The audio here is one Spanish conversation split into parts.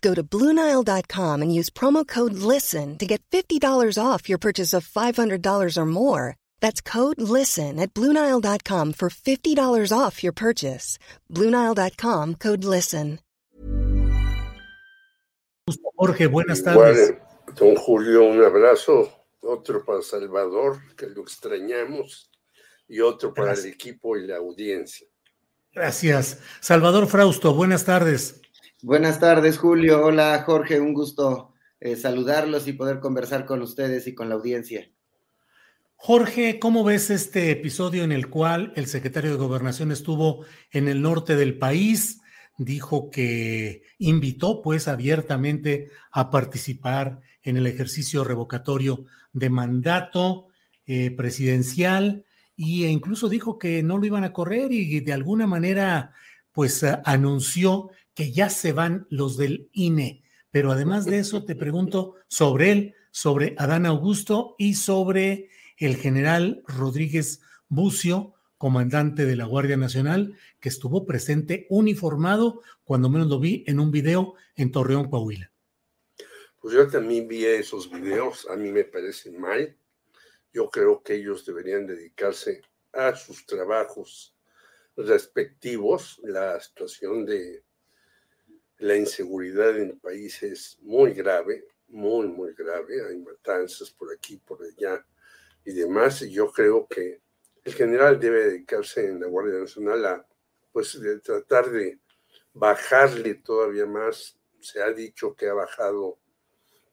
Go to Bluenile.com and use promo code LISTEN to get $50 off your purchase of $500 or more. That's code LISTEN at Bluenile.com for $50 off your purchase. Bluenile.com code LISTEN. Jorge, buenas tardes. Igual, don Julio, un abrazo. Otro para Salvador, que lo extrañamos, y otro para Gracias. el equipo y la audiencia. Gracias. Salvador Frausto, buenas tardes. Buenas tardes, Julio. Hola, Jorge. Un gusto eh, saludarlos y poder conversar con ustedes y con la audiencia. Jorge, ¿cómo ves este episodio en el cual el secretario de Gobernación estuvo en el norte del país? Dijo que invitó pues abiertamente a participar en el ejercicio revocatorio de mandato eh, presidencial y e incluso dijo que no lo iban a correr y de alguna manera pues a- anunció que ya se van los del INE. Pero además de eso te pregunto sobre él, sobre Adán Augusto y sobre el general Rodríguez Bucio, comandante de la Guardia Nacional, que estuvo presente uniformado, cuando menos lo vi en un video en Torreón, Coahuila. Pues yo también vi esos videos, a mí me parecen mal. Yo creo que ellos deberían dedicarse a sus trabajos respectivos. La situación de la inseguridad en el país es muy grave, muy, muy grave. Hay matanzas por aquí, por allá y demás. Y yo creo que el general debe dedicarse en la Guardia Nacional a, pues, de tratar de bajarle todavía más. Se ha dicho que ha bajado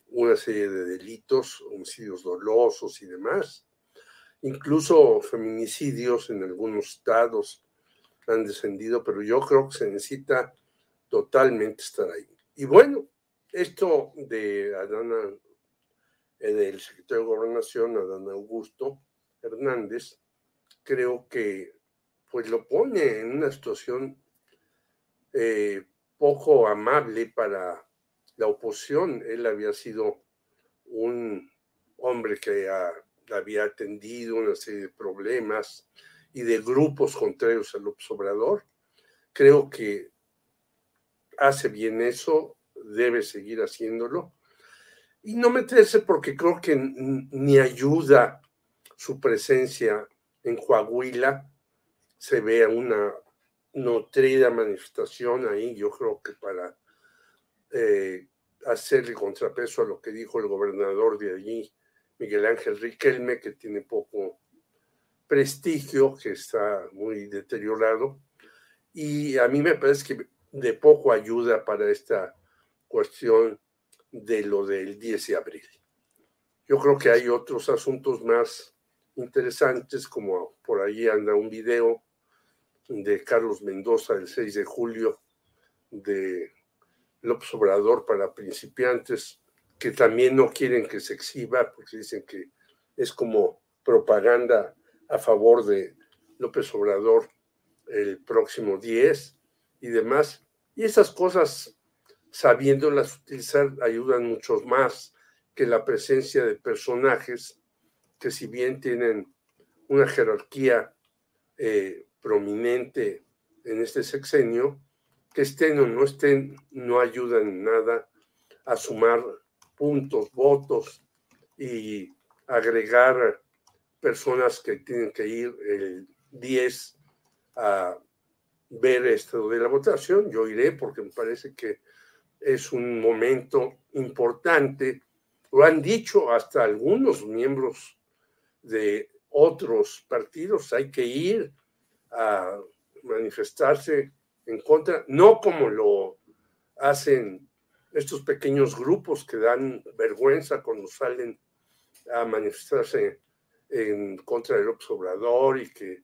una serie de delitos, homicidios dolosos y demás. Incluso feminicidios en algunos estados han descendido, pero yo creo que se necesita totalmente estar ahí. Y bueno, esto de Adana, eh, del secretario de Gobernación, Adán Augusto Hernández, creo que pues lo pone en una situación eh, poco amable para la oposición. Él había sido un hombre que ha- había atendido una serie de problemas y de grupos contrarios al Obrador. Creo que hace bien eso, debe seguir haciéndolo. Y no meterse porque creo que ni ayuda su presencia en Coahuila. Se ve una nutrida manifestación ahí, yo creo que para eh, hacerle contrapeso a lo que dijo el gobernador de allí, Miguel Ángel Riquelme, que tiene poco prestigio, que está muy deteriorado. Y a mí me parece que de poco ayuda para esta cuestión de lo del 10 de abril. Yo creo que hay otros asuntos más interesantes, como por ahí anda un video de Carlos Mendoza del 6 de julio de López Obrador para principiantes, que también no quieren que se exhiba porque dicen que es como propaganda a favor de López Obrador el próximo 10 y demás. Y esas cosas, sabiéndolas utilizar, ayudan mucho más que la presencia de personajes que si bien tienen una jerarquía eh, prominente en este sexenio, que estén o no estén, no ayudan en nada a sumar puntos, votos y agregar personas que tienen que ir el 10 a ver esto de la votación. Yo iré porque me parece que es un momento importante. Lo han dicho hasta algunos miembros de otros partidos. Hay que ir a manifestarse en contra, no como lo hacen estos pequeños grupos que dan vergüenza cuando salen a manifestarse en contra del observador y que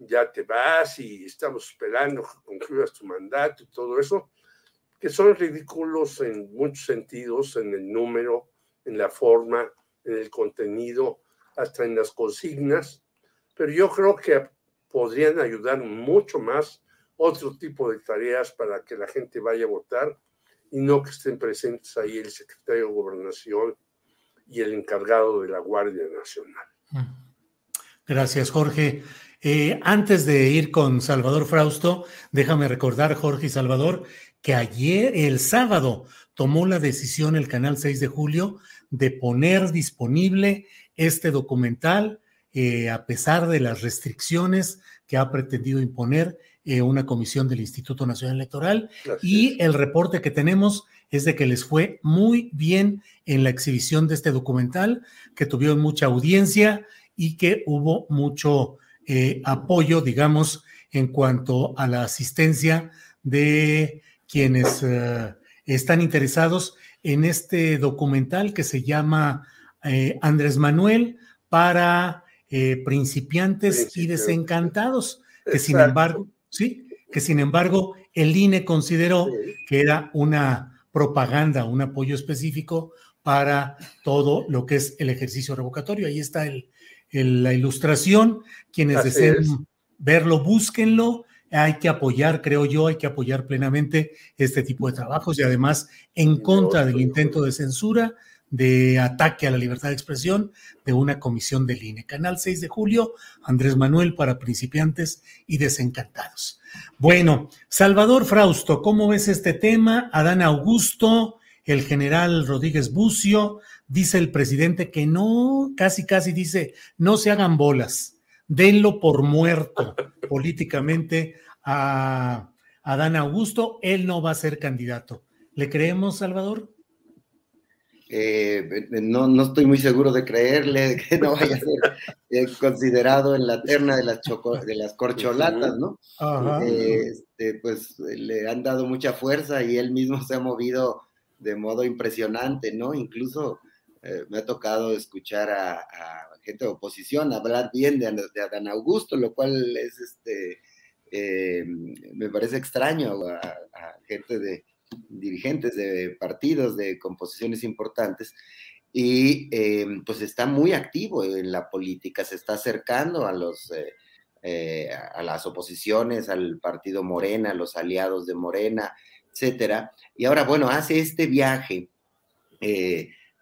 ya te vas y estamos esperando que concluyas tu mandato y todo eso, que son ridículos en muchos sentidos, en el número, en la forma, en el contenido, hasta en las consignas, pero yo creo que podrían ayudar mucho más otro tipo de tareas para que la gente vaya a votar y no que estén presentes ahí el secretario de Gobernación y el encargado de la Guardia Nacional. Gracias, Jorge. Eh, antes de ir con Salvador Frausto, déjame recordar, Jorge y Salvador, que ayer, el sábado, tomó la decisión el Canal 6 de Julio de poner disponible este documental, eh, a pesar de las restricciones que ha pretendido imponer eh, una comisión del Instituto Nacional Electoral. y el reporte que tenemos es de que les fue muy bien en la exhibición de este documental, que tuvieron mucha audiencia y que hubo mucho eh, apoyo, digamos, en cuanto a la asistencia de quienes eh, están interesados en este documental que se llama eh, Andrés Manuel para principiantes y desencantados, que sin embargo, sí, que sin embargo el INE consideró que era una propaganda, un apoyo específico para todo lo que es el ejercicio revocatorio. Ahí está el, la ilustración. Quienes deseen verlo, búsquenlo. Hay que apoyar, creo yo, hay que apoyar plenamente este tipo de trabajos y además en contra del intento de censura, de ataque a la libertad de expresión de una comisión del INE. Canal 6 de julio, Andrés Manuel para principiantes y desencantados. Bueno, Salvador Frausto, ¿cómo ves este tema? Adán Augusto, el general Rodríguez Bucio, dice el presidente que no, casi, casi dice, no se hagan bolas, denlo por muerto políticamente a Adán Augusto, él no va a ser candidato. ¿Le creemos, Salvador? Eh, no, no estoy muy seguro de creerle que no vaya a ser eh, considerado en la terna de las, de las corcholatas, ¿no? Eh, este, pues le han dado mucha fuerza y él mismo se ha movido de modo impresionante, ¿no? Incluso eh, me ha tocado escuchar a, gente de oposición hablar bien de, Adán Augusto, lo cual es este, eh, me parece extraño a, gente de dirigentes de partidos de composiciones importantes y eh, pues está muy activo en la política, se está acercando a los a las oposiciones, al partido Morena, a los aliados de Morena, etcétera. Y ahora, bueno, hace este viaje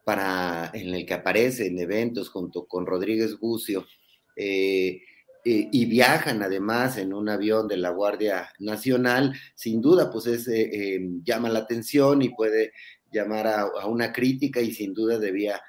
para, en el que aparece en eventos junto con Rodríguez Bucio, eh, eh, y viajan además en un avión de la Guardia Nacional, sin duda, pues es, eh, llama la atención y puede llamar a, una crítica y sin duda debía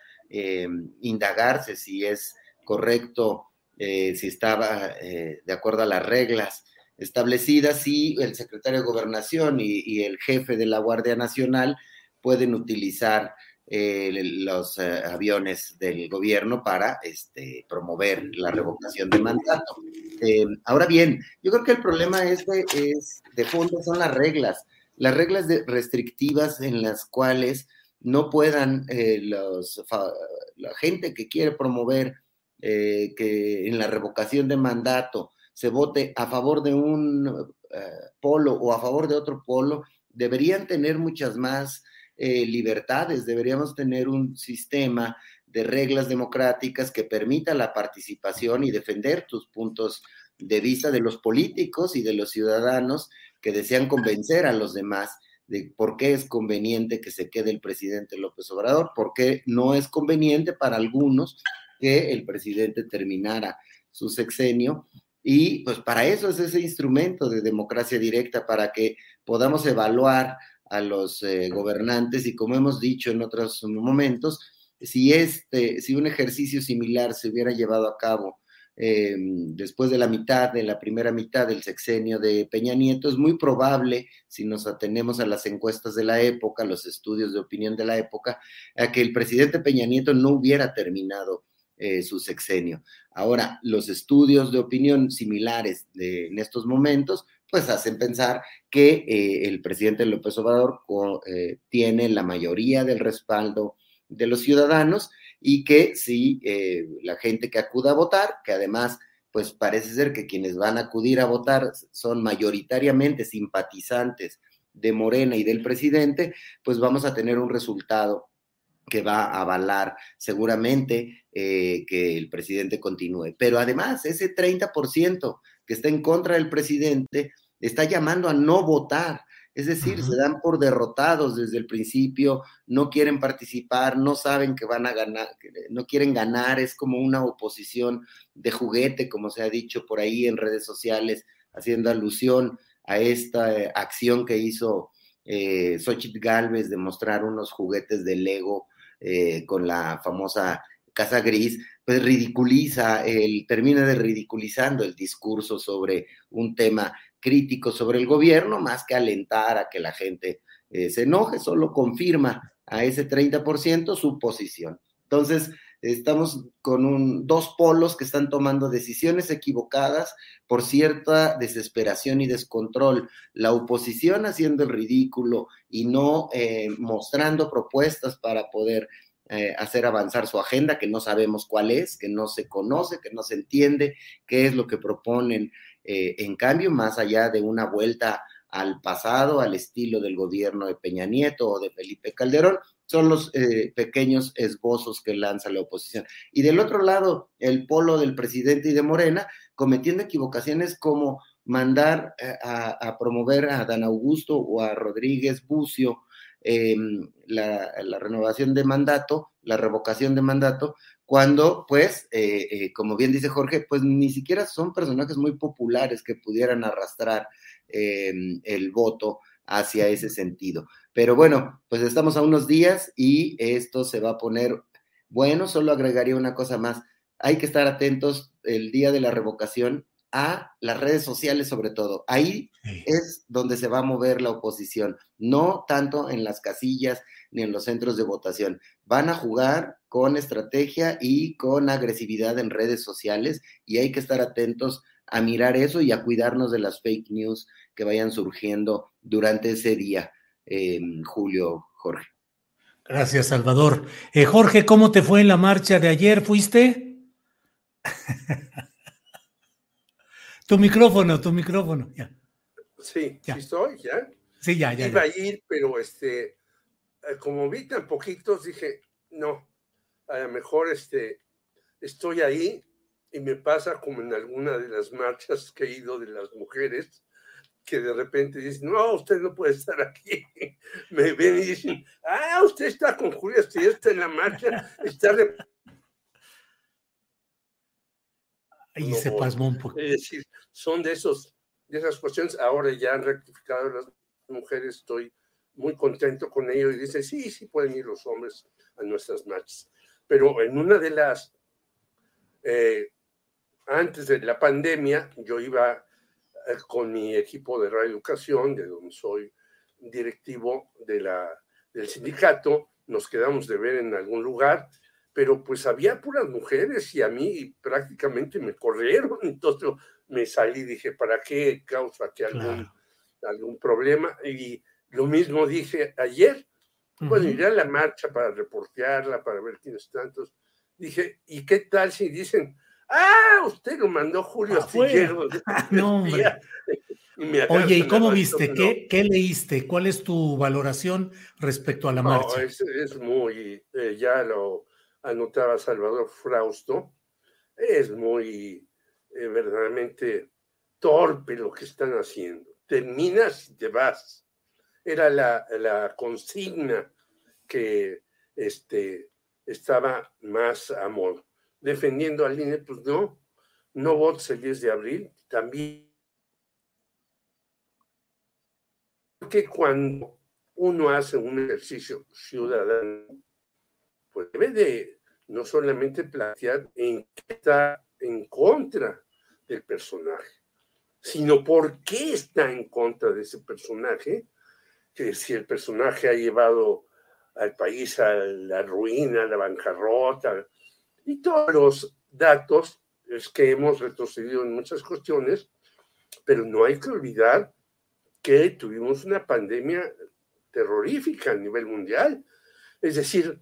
indagarse si es correcto, si estaba de acuerdo a las reglas establecidas, si el secretario de Gobernación y el jefe de la Guardia Nacional pueden utilizar eh, los eh, aviones del gobierno para este, promover la revocación de mandato. Eh, ahora bien, yo creo que el problema este es de fondo son las reglas, las reglas restrictivas en las cuales no puedan los, la gente que quiere promover que en la revocación de mandato se vote a favor de un polo o a favor de otro polo, deberían tener muchas más eh, libertades, deberíamos tener un sistema de reglas democráticas que permita la participación y defender tus puntos de vista de los políticos y de los ciudadanos que desean convencer a los demás de por qué es conveniente que se quede el presidente López Obrador, por qué no es conveniente para algunos que el presidente terminara su sexenio. Y pues para eso es ese instrumento de democracia directa, para que podamos evaluar a los eh, gobernantes y como hemos dicho en otros momentos, si, este, si un ejercicio similar se hubiera llevado a cabo eh, después de la mitad, de la primera mitad del sexenio de Peña Nieto, es muy probable, si nos atenemos a las encuestas de la época, los estudios de opinión de la época, a que el presidente Peña Nieto no hubiera terminado eh, su sexenio. Ahora, los estudios de opinión similares en estos momentos, pues hacen pensar que eh, el presidente López Obrador tiene la mayoría del respaldo de los ciudadanos y que si eh, la gente que acuda a votar, que además pues parece ser que quienes van a acudir a votar son mayoritariamente simpatizantes de Morena y del presidente, pues vamos a tener un resultado que va a avalar seguramente eh, que el presidente continúe. Pero además, ese 30% que está en contra del presidente está llamando a no votar. Es decir, se dan por derrotados desde el principio, no quieren participar, no saben que van a ganar, no quieren ganar, es como una oposición de juguete, como se ha dicho por ahí en redes sociales, haciendo alusión a esta eh, acción que hizo eh, Xochitl Galvez de mostrar unos juguetes de Lego eh, con la famosa Casa Gris, pues ridiculiza, el, termina de ridiculizando el discurso sobre un tema crítico sobre el gobierno, más que alentar a que la gente eh, se enoje, solo confirma a ese 30% su posición. Entonces, estamos con un, dos polos que están tomando decisiones equivocadas por cierta desesperación y descontrol. La oposición haciendo el ridículo y no eh, mostrando propuestas para poder eh, hacer avanzar su agenda, que no sabemos cuál es, que no se conoce, que no se entiende qué es lo que proponen eh, en cambio, más allá de una vuelta al pasado, al estilo del gobierno de Peña Nieto o de Felipe Calderón, son los eh, pequeños esbozos que lanza la oposición. Y del otro lado, el polo del presidente y de Morena, cometiendo equivocaciones como mandar eh, a, promover a Dan Augusto o a Rodríguez Bucio em, la, la, renovación de mandato, la revocación de mandato, cuando, pues, eh, eh, como bien dice Jorge, pues ni siquiera son personajes muy populares que pudieran arrastrar eh, el voto hacia ese sentido. Pero bueno, pues estamos a unos días y esto se va a poner bueno, solo agregaría una cosa más. Hay que estar atentos el día de la revocación a las redes sociales sobre todo. Ahí es donde se va a mover la oposición, no tanto en las casillas ni en los centros de votación. Van a jugar con estrategia y con agresividad en redes sociales y hay que estar atentos a mirar eso y a cuidarnos de las fake news que vayan surgiendo durante ese día, Julio, Jorge. Gracias, Salvador. Eh, Jorge, ¿cómo te fue en la marcha de ayer? ¿Fuiste? Tu micrófono, tu micrófono, ya. Sí, ya. ¿sí estoy? ¿Ya? Sí, ya, ya. Iba a ir, pero este, eh, como vi tan poquitos, dije, no, a lo mejor este, estoy ahí y me pasa como en alguna de las marchas que he ido de las mujeres, que de repente dicen, no, usted no puede estar aquí. Me ven y dicen, ah, usted está con Julia, usted está en la marcha, está y se pasmó un poco. Es decir, son de, esos, de esas cuestiones. Ahora ya han rectificado las mujeres, estoy muy contento con ello y dice, sí, sí pueden ir los hombres a nuestras marchas. Pero en una de las, eh, antes de la pandemia, yo iba eh, con mi equipo de reeducación, de donde soy directivo de la, del sindicato, nos quedamos de ver en algún lugar pero pues había puras mujeres y a mí prácticamente me corrieron, entonces me salí y dije, ¿para qué causa aquí algún, algún problema? Y lo mismo dije ayer, bueno, iré a la marcha para reportearla, para ver quiénes. Entonces dije, ¿y qué tal si dicen, ah, usted lo mandó Julio Astillero? no, hombre. Oye, ¿y cómo viste? ¿Qué, ¿Qué, leíste? ¿Cuál es tu valoración respecto a la marcha? es, es, muy, eh, ya lo, anotaba Salvador Frausto, es muy eh, verdaderamente torpe lo que están haciendo. Terminas y te vas. Era la, consigna que este, estaba más amor. Defendiendo al INE, pues no, no votes el 10 de abril, también. Porque cuando uno hace un ejercicio ciudadano, pues debe de no solamente plantear en qué está en contra del personaje, sino por qué está en contra de ese personaje, que si el personaje ha llevado al país a la ruina, a la bancarrota, y todos los datos es que hemos retrocedido en muchas cuestiones, pero no hay que olvidar que tuvimos una pandemia terrorífica a nivel mundial. Es decir,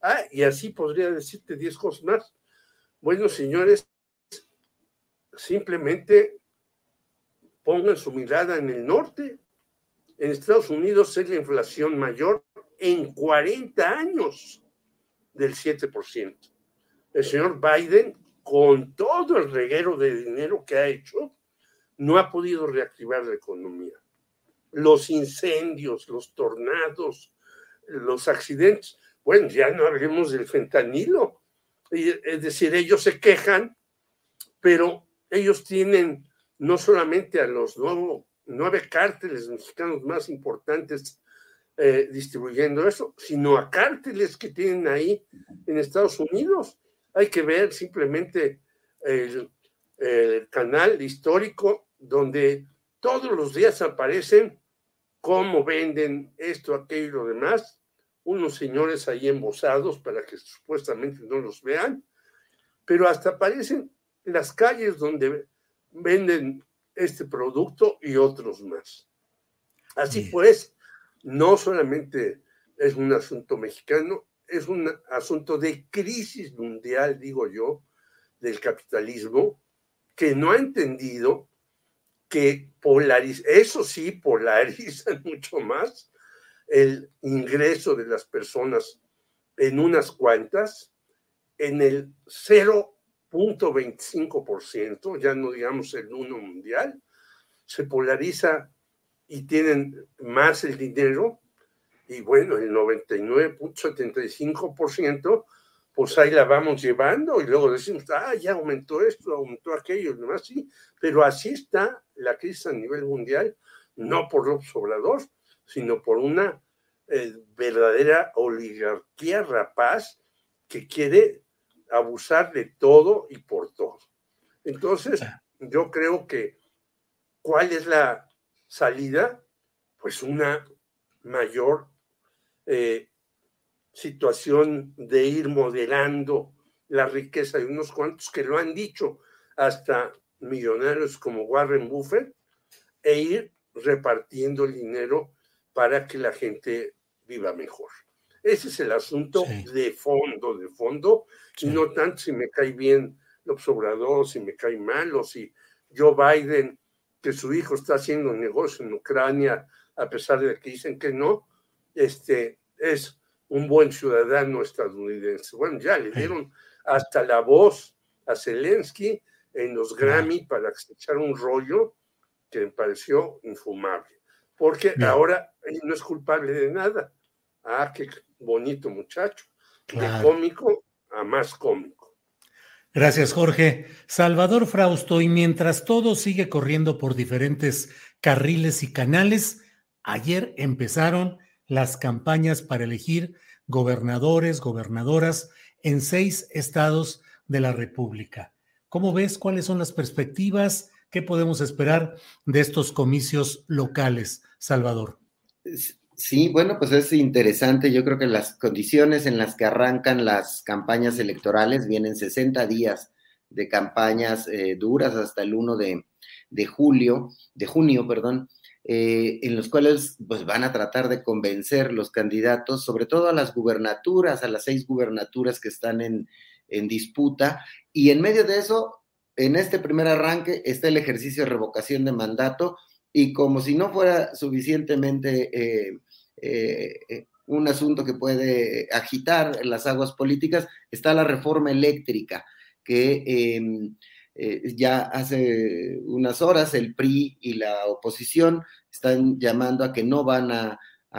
Ah, y así podría decirte diez cosas más. Bueno, señores, simplemente pongan su mirada en el norte. En Estados Unidos es la inflación mayor en 40 años del 7%. El señor Biden, con todo el reguero de dinero que ha hecho, no ha podido reactivar la economía. Los incendios, los tornados, los accidentes bueno, ya no hablemos del fentanilo. Es decir, ellos se quejan, pero ellos tienen no solamente a los nueve cárteles mexicanos más importantes eh, distribuyendo eso, sino a cárteles que tienen ahí en Estados Unidos. Hay que ver simplemente el, el canal histórico donde todos los días aparecen cómo venden esto, aquello y lo demás, unos señores ahí embosados para que supuestamente no los vean, pero hasta aparecen las calles donde venden este producto y otros más. Así pues, no solamente es un asunto mexicano, es un asunto de crisis mundial, digo yo, del capitalismo, que no ha entendido que polariza, eso sí, polariza mucho más el ingreso de las personas en unas cuantas, en el 0.25%, ya no digamos el 1 mundial, se polariza y tienen más el dinero, y bueno, el 99.75%, pues ahí la vamos llevando y luego decimos, ah, ya aumentó esto, aumentó aquello, y demás, sí, pero así está la crisis a nivel mundial, no por los Obrador, sino por una eh, verdadera oligarquía rapaz que quiere abusar de todo y por todo. Entonces, yo creo que, ¿cuál es la salida? Pues una mayor eh, situación de ir moderando la riqueza de unos cuantos que lo han dicho hasta millonarios como Warren Buffett e ir repartiendo el dinero para que la gente viva mejor. Ese es el asunto de fondo, de fondo, y no tanto si me cae bien López Obrador, si me cae mal, o si Joe Biden, que su hijo está haciendo negocio en Ucrania, a pesar de que dicen que no, este, es un buen ciudadano estadounidense. Bueno, ya le dieron hasta la voz a Zelensky en los Grammy para echar un rollo que me pareció infumable porque ahora no es culpable de nada. Ah, qué bonito muchacho. De cómico a más cómico. Gracias, Jorge. Salvador Frausto, y mientras todo sigue corriendo por diferentes carriles y canales, ayer empezaron las campañas para elegir gobernadores, gobernadoras en seis estados de la República. ¿Cómo ves? ¿Cuáles son las perspectivas? ¿Qué podemos esperar de estos comicios locales, Salvador? Sí, bueno, pues es interesante. Yo creo que las condiciones en las que arrancan las campañas electorales vienen 60 días de campañas eh, duras hasta el 1 de, de, julio, de junio, perdón, eh, en los cuales pues van a tratar de convencer los candidatos, sobre todo a las gubernaturas, a las seis gubernaturas que están en, en disputa, y en medio de eso, en este primer arranque está el ejercicio de revocación de mandato, y como si no fuera suficientemente eh, eh, un asunto que puede agitar las aguas políticas, está la reforma eléctrica, que em, eh, ya hace unas horas el PRI y la oposición están llamando a que no van a,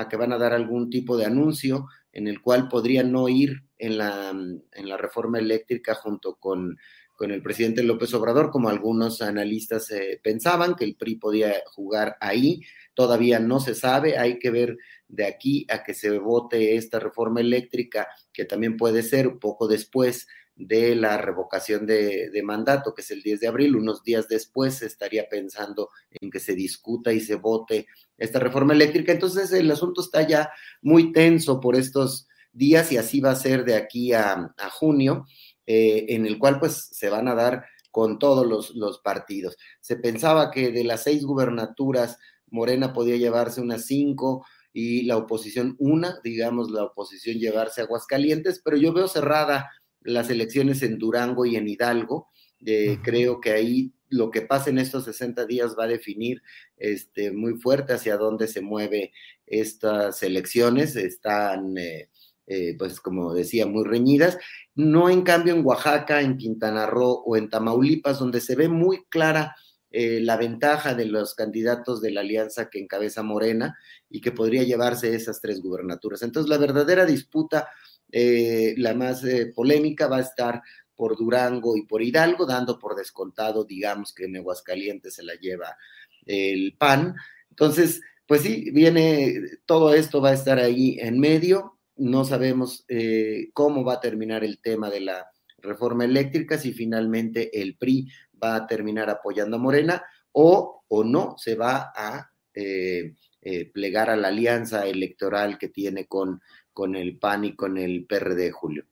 que van a dar algún tipo de anuncio en el cual podrían no ir en la, en la reforma eléctrica junto con con el presidente López Obrador, como algunos analistas eh, pensaban que el PRI podía jugar ahí. Todavía no se sabe, hay que ver de aquí a que se vote esta reforma eléctrica, que también puede ser poco después de la revocación de, mandato, que es el 10 de abril, unos días después se estaría pensando en que se discuta y se vote esta reforma eléctrica. Entonces el asunto está ya muy tenso por estos días y así va a ser de aquí a junio. Eh, en el cual pues se van a dar con todos los, los, partidos. Se pensaba que de las seis gubernaturas, Morena podía llevarse unas cinco y la oposición una, digamos, la oposición llevarse a Aguascalientes, pero yo veo cerrada las elecciones en Durango y en Hidalgo. Eh, creo que ahí lo que pasa en estos 60 días va a definir este, muy fuerte hacia dónde se mueve estas elecciones. Están eh, eh, pues como decía, muy reñidas. No en cambio en Oaxaca, en Quintana Roo o en Tamaulipas, donde se ve muy clara eh, la ventaja de los candidatos de la alianza que encabeza Morena y que podría llevarse esas tres gubernaturas. Entonces, la verdadera disputa, eh, la más polémica, va a estar por Durango y por Hidalgo, dando por descontado, digamos, que en Aguascalientes se la lleva el PAN. Entonces, pues sí, viene, todo esto va a estar ahí en medio no sabemos eh, cómo va a terminar el tema de la reforma eléctrica, si finalmente el PRI va a terminar apoyando a Morena o, o no se va a eh, eh, plegar a la alianza electoral que tiene con, con el PAN y con el PRD, Julio.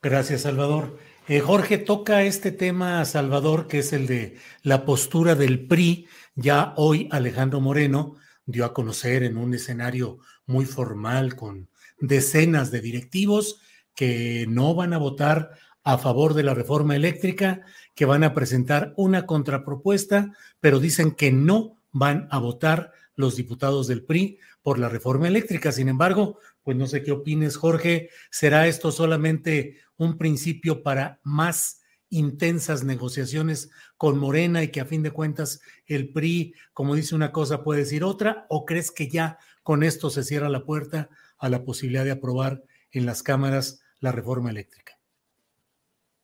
Gracias, Salvador. Jorge, toca este tema, Salvador, que es el de la postura del PRI. Ya hoy Alejandro Moreno dio a conocer en un escenario muy formal con decenas de directivos que no van a votar a favor de la reforma eléctrica, que van a presentar una contrapropuesta, pero dicen que no van a votar los diputados del PRI por la reforma eléctrica. Sin embargo, pues no sé qué opines, Jorge, ¿será esto solamente un principio para más intensas negociaciones con Morena y que a fin de cuentas el PRI, como dice una cosa, puede decir otra? ¿O crees que ya con esto se cierra la puerta a la posibilidad de aprobar en las cámaras la reforma eléctrica.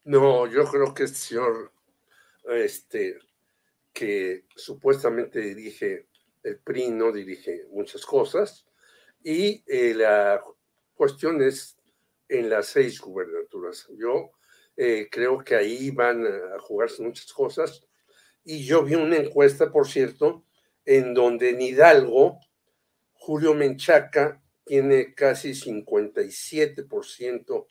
No, yo creo que este señor, este, que supuestamente dirige el PRI, no dirige muchas cosas, y eh, la cuestión es en las seis gubernaturas. Yo eh, creo que ahí van a jugarse muchas cosas, y yo vi una encuesta, por cierto, en donde en Hidalgo, Julio Menchaca tiene casi 57%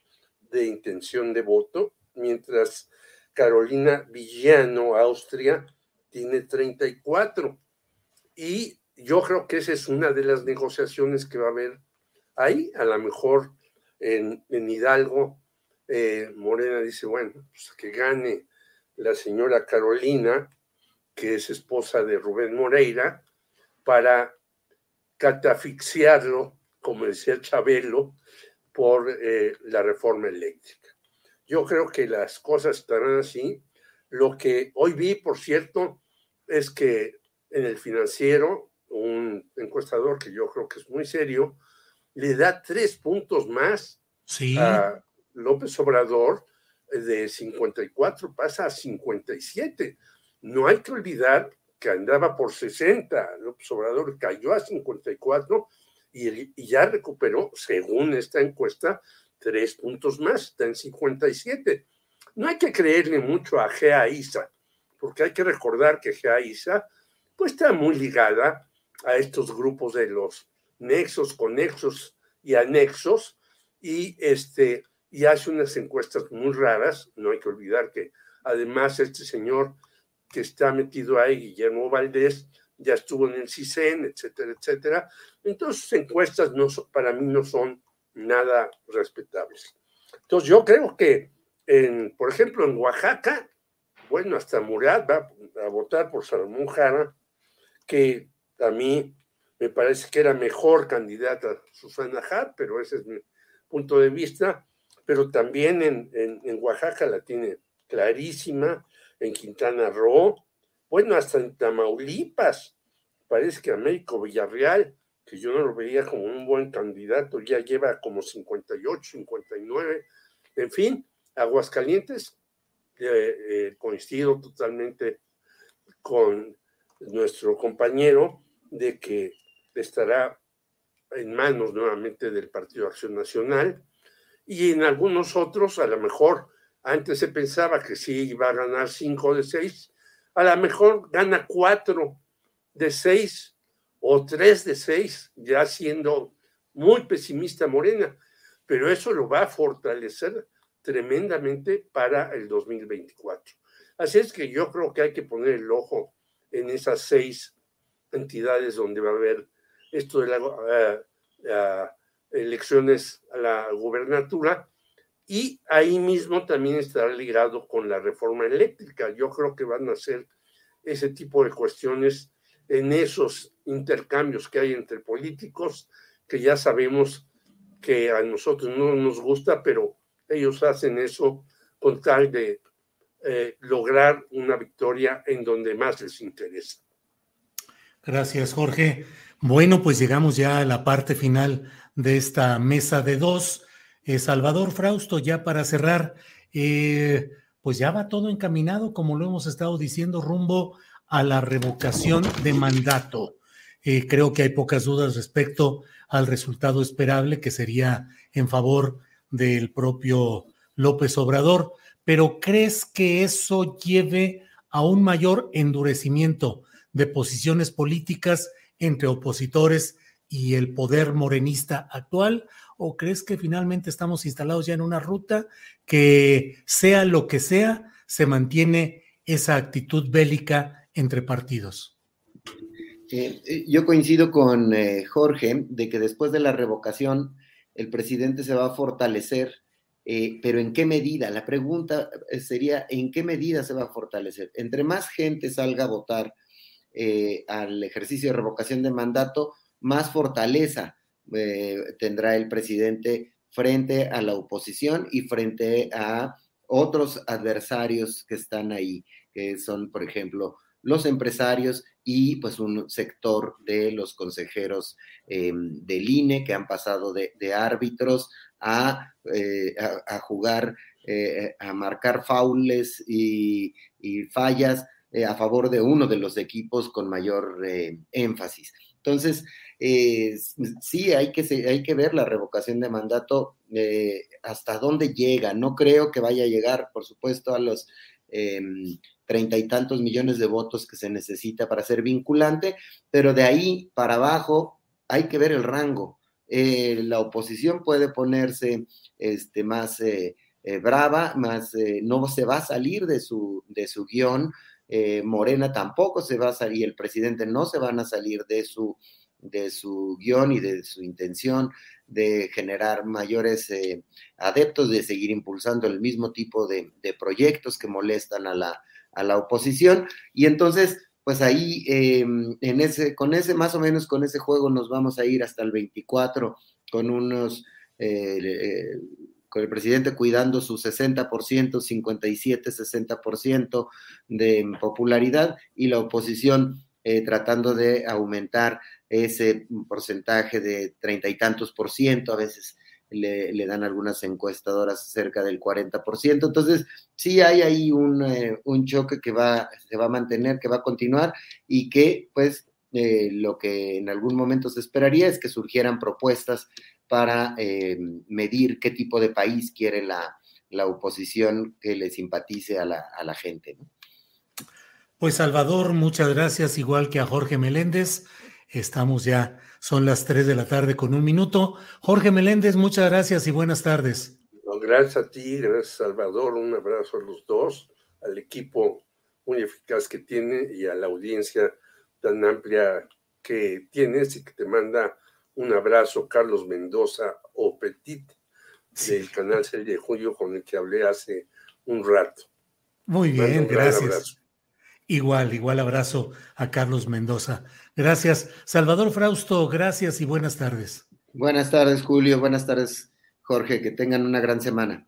de intención de voto, mientras Carolina Villano, Austria, tiene 34. Y yo creo que esa es una de las negociaciones que va a haber ahí. A lo mejor en, Hidalgo, eh, Morena dice, bueno, pues que gane la señora Carolina, que es esposa de Rubén Moreira, para catafixiarlo como decía Chabelo, por eh, la reforma eléctrica. Yo creo que las cosas estarán así. Lo que hoy vi, por cierto, es que en el financiero, un encuestador que yo creo que es muy serio, le da tres puntos más a López Obrador de 54, pasa a 57. No hay que olvidar que andaba por 60, López Obrador cayó a 54 y, ya recuperó, según esta encuesta, tres puntos más, está en 57. No hay que creerle mucho a Gea Isa, porque hay que recordar que Gea Isa pues está muy ligada a estos grupos de los nexos, conexos y anexos, y este y hace unas encuestas muy raras, no hay que olvidar que además este señor que está metido ahí, Guillermo Valdés, ya estuvo en el CISEN, etcétera, etcétera. Entonces, sus encuestas no para mí no son nada respetables. Entonces, yo creo que, en, por ejemplo, en Oaxaca, bueno, hasta Murat va a votar por Salomón Jara, que a mí me parece que era mejor candidata Susana Hart, pero ese es mi punto de vista. Pero también en, en, en Oaxaca la tiene clarísima, en Quintana Roo, bueno, hasta en Tamaulipas. Parece que Américo Villarreal, que yo no lo veía como un buen candidato, ya lleva como 58, 59. En fin, Aguascalientes, eh, eh, coincido totalmente con nuestro compañero de que estará en manos nuevamente del Partido Acción Nacional y en algunos otros, a lo mejor antes se pensaba que sí iba a ganar cinco de seis, a lo mejor gana cuatro de seis o tres de seis, ya siendo muy pesimista Morena, pero eso lo va a fortalecer tremendamente para el 2024. Así es que yo creo que hay que poner el ojo en esas seis entidades donde va a haber esto de las uh, uh, elecciones a la gubernatura y ahí mismo también estará ligado con la reforma eléctrica. Yo creo que van a ser ese tipo de cuestiones en esos intercambios que hay entre políticos, que ya sabemos que a nosotros no nos gusta, pero ellos hacen eso con tal de eh, lograr una victoria en donde más les interesa. Gracias, Jorge. Bueno, pues llegamos ya a la parte final de esta mesa de dos. Eh, Salvador Frausto, ya para cerrar, eh, pues ya va todo encaminado, como lo hemos estado diciendo, rumbo a la revocación de mandato. Eh, creo que hay pocas dudas respecto al resultado esperable, que sería en favor del propio López Obrador pero ¿crees que eso lleve a un mayor endurecimiento de posiciones políticas entre opositores y el poder morenista actual? ¿O crees que finalmente estamos instalados ya en una ruta que, sea lo que sea, se mantiene esa actitud bélica entre partidos? Eh, eh, yo coincido con eh, Jorge de que después de la revocación el presidente se va a fortalecer pero ¿en qué medida? La pregunta sería, ¿en qué medida se va a fortalecer? Entre más gente salga a votar al ejercicio de revocación de mandato, más fortaleza tendrá el presidente frente a la oposición y frente a otros adversarios que están ahí, que son, por ejemplo, los empresarios y pues un sector de los consejeros del INE que han pasado de, árbitros eh, a, jugar, eh, a marcar faules y, fallas eh, a favor de uno de los equipos con mayor énfasis. Entonces, sí, hay que, hay que ver la revocación de mandato hasta dónde llega. No creo que vaya a llegar, por supuesto, a los em, treinta y tantos millones de votos que se necesita para ser vinculante, pero de ahí para abajo hay que ver el rango. Eh, la oposición puede ponerse este, más eh, eh, brava, más no se va a salir de su, de su guion. Morena tampoco se va a salir, el presidente no se van a salir de su, de su guion y de su intención de generar mayores adeptos, de seguir impulsando el mismo tipo de, proyectos que molestan a la, a la oposición. Y entonces, pues ahí em, en ese, con ese, más o menos con ese juego nos vamos a ir hasta el 24 con unos, eh, eh, el presidente cuidando su 60%, 57, 60% de popularidad y la oposición eh, tratando de aumentar ese porcentaje de treinta y tantos por ciento, a veces le, dan algunas encuestadoras cerca del 40%. Entonces, sí hay ahí un, eh, un, choque que va, se va a mantener, que va a continuar y que, pues, eh, lo que en algún momento se esperaría es que surgieran propuestas para eh, medir qué tipo de país quiere la, oposición que le simpatice a la, a la gente. Pues Salvador, muchas gracias, igual que a Jorge Meléndez. Estamos ya, son las 3 de la tarde con un minuto. Jorge Meléndez, muchas gracias y buenas tardes. gracias a ti, gracias Salvador, un abrazo a los dos, al equipo muy eficaz que tiene y a la audiencia tan amplia que tienes y que te manda un abrazo Carlos Mendoza o Petit del canal 6 de Julio con el que hablé hace un rato. Muy bien, gracias. Igual, igual abrazo a Carlos Mendoza. Gracias. Salvador Frausto, gracias y buenas tardes. Buenas tardes, Julio. Buenas tardes, Jorge. Que tengan una gran semana.